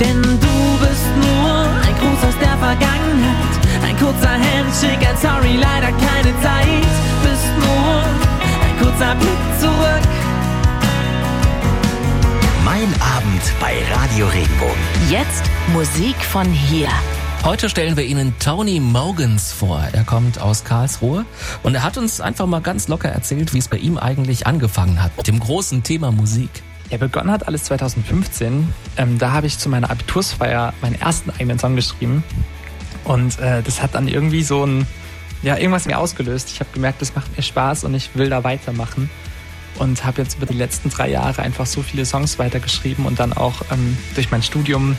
Denn du bist nur ein Gruß aus der Vergangenheit. Ein kurzer Handshake, ein Sorry, leider keine Zeit. Bist nur ein kurzer Blick zurück. Mein Abend bei Radio Regenbogen. Jetzt Musik von hier. Heute stellen wir Ihnen Tony Mogans vor. Er kommt aus Karlsruhe und er hat uns einfach mal ganz locker erzählt, wie es bei ihm eigentlich angefangen hat mit dem großen Thema Musik. Ja, begonnen hat alles 2015. Ähm, da habe ich zu meiner Abitursfeier meinen ersten eigenen Song geschrieben. Und äh, das hat dann irgendwie so ein, ja, irgendwas mir ausgelöst. Ich habe gemerkt, das macht mir Spaß und ich will da weitermachen. Und habe jetzt über die letzten drei Jahre einfach so viele Songs weitergeschrieben und dann auch ähm, durch mein Studium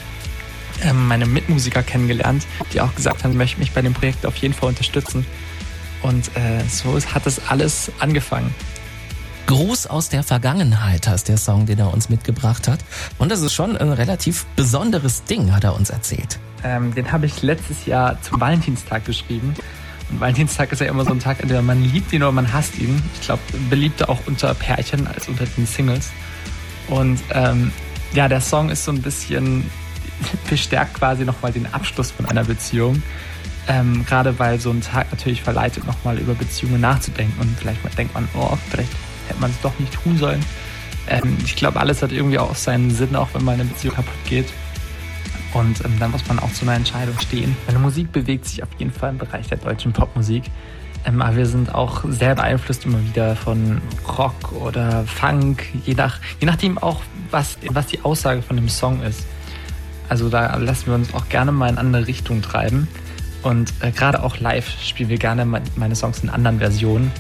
ähm, meine Mitmusiker kennengelernt, die auch gesagt haben, sie möchten mich bei dem Projekt auf jeden Fall unterstützen. Und äh, so hat das alles angefangen. Gruß aus der Vergangenheit heißt der Song, den er uns mitgebracht hat. Und das ist schon ein relativ besonderes Ding, hat er uns erzählt. Ähm, den habe ich letztes Jahr zum Valentinstag geschrieben. Und Valentinstag ist ja immer so ein Tag, entweder man liebt ihn oder man hasst ihn. Ich glaube, beliebter auch unter Pärchen als unter den Singles. Und ähm, ja, der Song ist so ein bisschen bestärkt quasi nochmal den Abschluss von einer Beziehung. Ähm, Gerade weil so ein Tag natürlich verleitet, nochmal über Beziehungen nachzudenken. Und vielleicht denkt man, oh, vielleicht hätte man es doch nicht tun sollen. Ähm, ich glaube, alles hat irgendwie auch seinen Sinn, auch wenn mal eine Beziehung kaputt geht. Und ähm, dann muss man auch zu einer Entscheidung stehen. Meine Musik bewegt sich auf jeden Fall im Bereich der deutschen Popmusik. Ähm, aber wir sind auch sehr beeinflusst immer wieder von Rock oder Funk, je, nach, je nachdem auch, was, was die Aussage von dem Song ist. Also da lassen wir uns auch gerne mal in andere Richtungen treiben. Und äh, gerade auch live spielen wir gerne meine Songs in anderen Versionen.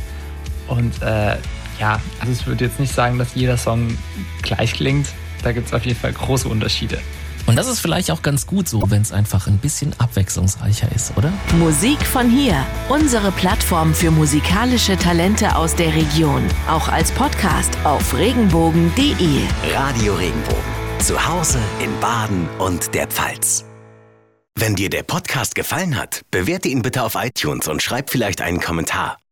Und äh, ja, also ich würde jetzt nicht sagen, dass jeder Song gleich klingt. Da gibt es auf jeden Fall große Unterschiede. Und das ist vielleicht auch ganz gut so, wenn es einfach ein bisschen abwechslungsreicher ist, oder? Musik von hier. Unsere Plattform für musikalische Talente aus der Region. Auch als Podcast auf regenbogen.de. Radio Regenbogen. Zu Hause in Baden und der Pfalz. Wenn dir der Podcast gefallen hat, bewerte ihn bitte auf iTunes und schreib vielleicht einen Kommentar.